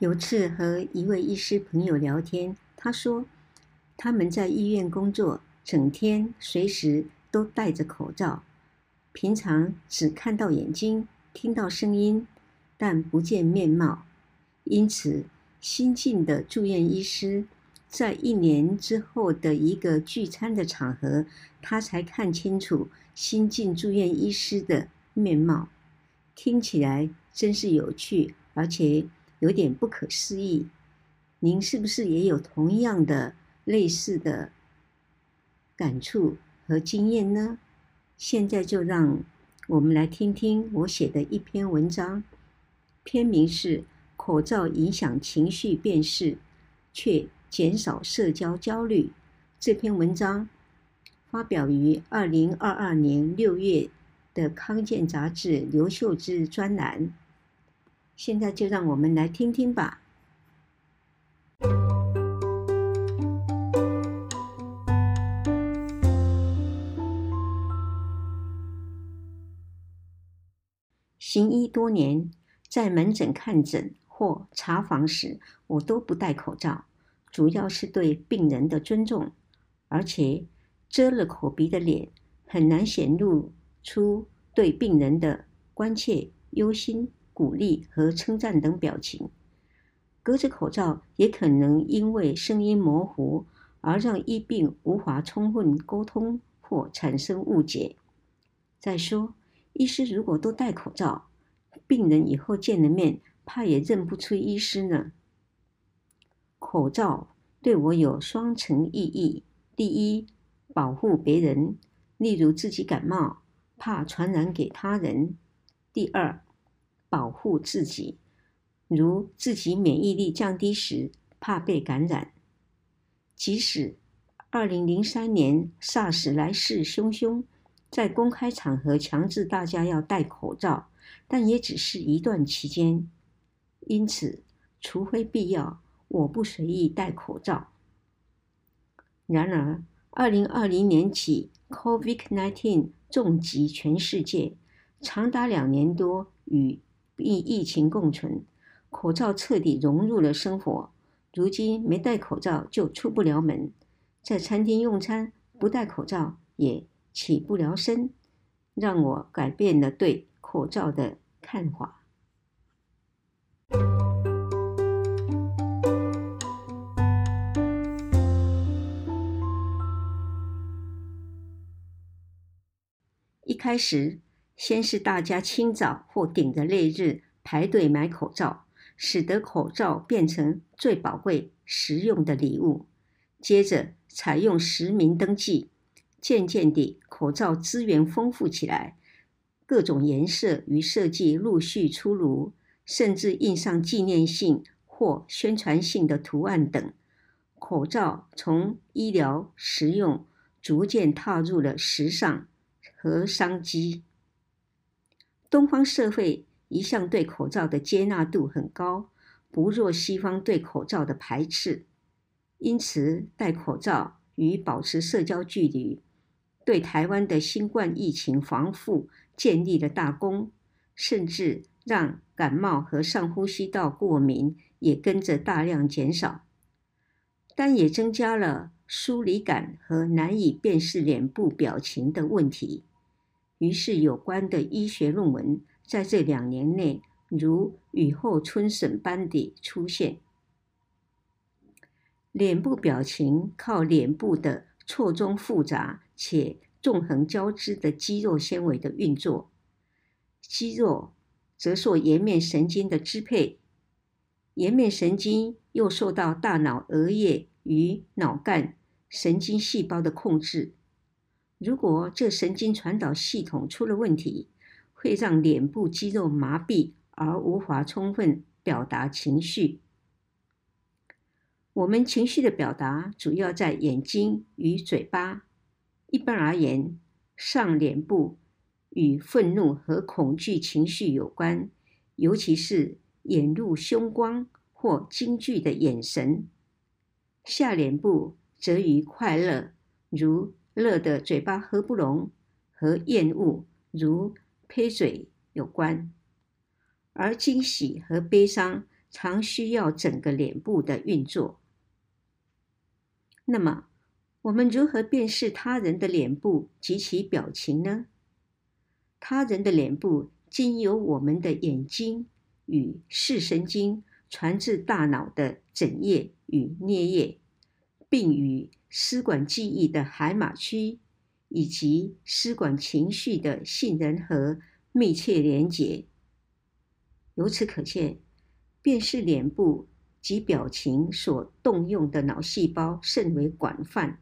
有次和一位医师朋友聊天，他说他们在医院工作，整天随时都戴着口罩，平常只看到眼睛，听到声音，但不见面貌。因此，新进的住院医师在一年之后的一个聚餐的场合，他才看清楚新进住院医师的面貌。听起来真是有趣，而且有点不可思议。您是不是也有同样的类似的感触和经验呢？现在就让我们来听听我写的一篇文章，篇名是《口罩影响情绪辨识，却减少社交焦虑》。这篇文章发表于二零二二年六月。的康健杂志刘秀芝专栏，现在就让我们来听听吧。行医多年，在门诊看诊或查房时，我都不戴口罩，主要是对病人的尊重，而且遮了口鼻的脸很难显露出对病人的关切、忧心、鼓励和称赞等表情，隔着口罩也可能因为声音模糊而让医病无法充分沟通或产生误解。再说，医师如果都戴口罩，病人以后见了面，怕也认不出医师呢。口罩对我有双层意义：第一，保护别人。例如自己感冒，怕传染给他人；第二，保护自己，如自己免疫力降低时，怕被感染。即使二零零三年 SARS 来势汹汹，在公开场合强制大家要戴口罩，但也只是一段期间。因此，除非必要，我不随意戴口罩。然而，二零二零年起，COVID-19 重击全世界，长达两年多与与疫情共存，口罩彻底融入了生活。如今没戴口罩就出不了门，在餐厅用餐不戴口罩也起不了身，让我改变了对口罩的看法。一开始，先是大家清早或顶着烈日排队买口罩，使得口罩变成最宝贵、实用的礼物。接着，采用实名登记，渐渐地，口罩资源丰富起来，各种颜色与设计陆续出炉，甚至印上纪念性或宣传性的图案等。口罩从医疗实用，逐渐踏入了时尚。和商机，东方社会一向对口罩的接纳度很高，不若西方对口罩的排斥。因此，戴口罩与保持社交距离，对台湾的新冠疫情防护建立了大功，甚至让感冒和上呼吸道过敏也跟着大量减少，但也增加了疏离感和难以辨识脸部表情的问题。于是，有关的医学论文在这两年内如雨后春笋般地出现。脸部表情靠脸部的错综复杂且纵横交织的肌肉纤维的运作，肌肉则受颜面神经的支配，颜面神经又受到大脑额叶与脑干神经细胞的控制。如果这神经传导系统出了问题，会让脸部肌肉麻痹而无法充分表达情绪。我们情绪的表达主要在眼睛与嘴巴。一般而言，上脸部与愤怒和恐惧情绪有关，尤其是眼露凶光或惊惧的眼神；下脸部则与快乐，如乐得嘴巴合不拢和厌恶，如呸嘴有关，而惊喜和悲伤常需要整个脸部的运作。那么，我们如何辨识他人的脸部及其表情呢？他人的脸部经由我们的眼睛与视神经传至大脑的枕叶与颞叶，并与思管记忆的海马区以及思管情绪的杏仁核密切连结。由此可见，辨识脸部及表情所动用的脑细胞甚为广泛。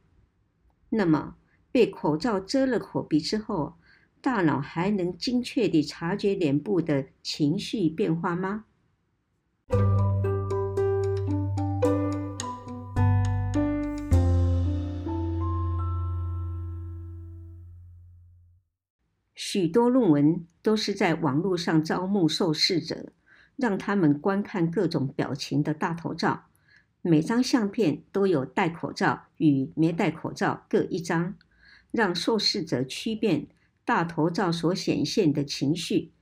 那么，被口罩遮了口鼻之后，大脑还能精确地察觉脸部的情绪变化吗？许多论文都是在网络上招募受试者，让他们观看各种表情的大头照。每张相片都有戴口罩与没戴口罩各一张，让受试者区辨大头照所显现的情绪。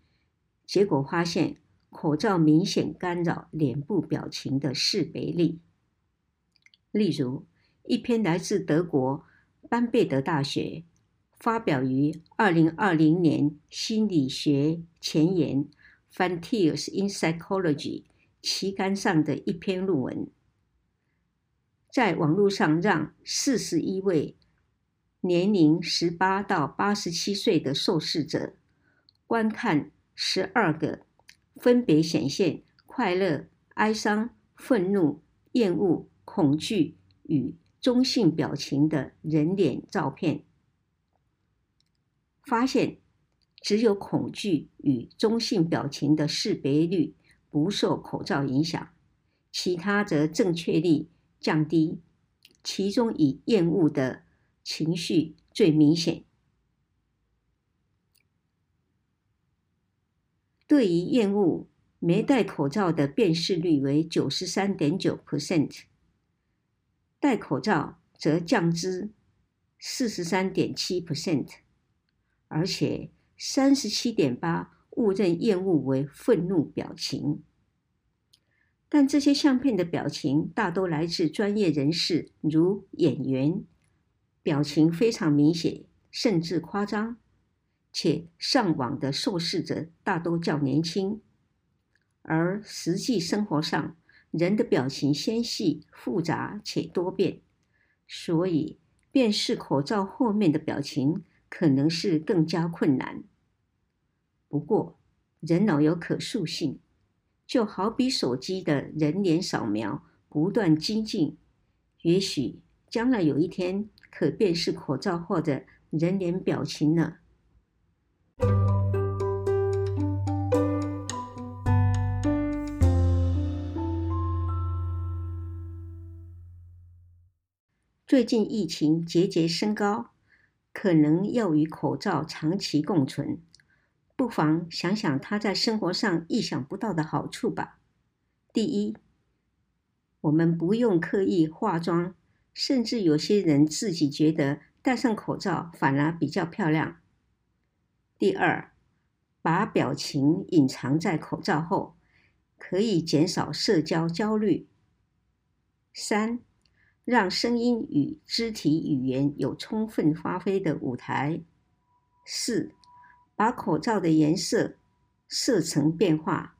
结果发现，口罩明显干扰脸部表情的识别力。例如，一篇来自德国班贝德大学、发表于二零二零年心理学前沿《Frontiers in Psychology》期刊上的一篇论文。在网络上，让四十一位年龄十八到八十七岁的受试者观看十二个分别显现快乐、哀伤、愤怒、厌恶、恐惧与中性表情的人脸照片，发现只有恐惧与中性表情的识别率不受口罩影响，其他则正确率降低，其中以厌恶的情绪最明显。对于厌恶，没戴口罩的辨识率为九十三点九 percent，戴口罩则降至四十三点七 percent，而且三十七点八误认厌恶为愤怒表情。但这些相片的表情大都来自专业人士，如演员，表情非常明显，甚至夸张。且上网的受试者大都较年轻，而实际生活上人的表情纤细、复杂且多变，所以辨识口罩后面的表情可能是更加困难。不过，人脑有可塑性。就好比手机的人脸扫描不断精进，也许将来有一天可辨识口罩或者人脸表情呢。最近疫情节节升高，可能要与口罩长期共存。不妨想想它在生活上意想不到的好处吧。第一，我们不用刻意化妆，甚至有些人自己觉得戴上口罩反而比较漂亮。第二，把表情隐藏在口罩后，可以减少社交焦虑。三，让声音与肢体语言有充分发挥的舞台。四。把口罩的颜色、色层变化、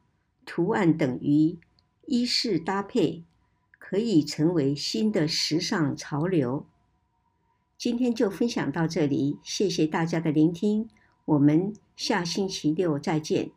图案等于衣饰搭配，可以成为新的时尚潮流。今天就分享到这里，谢谢大家的聆听，我们下星期六再见。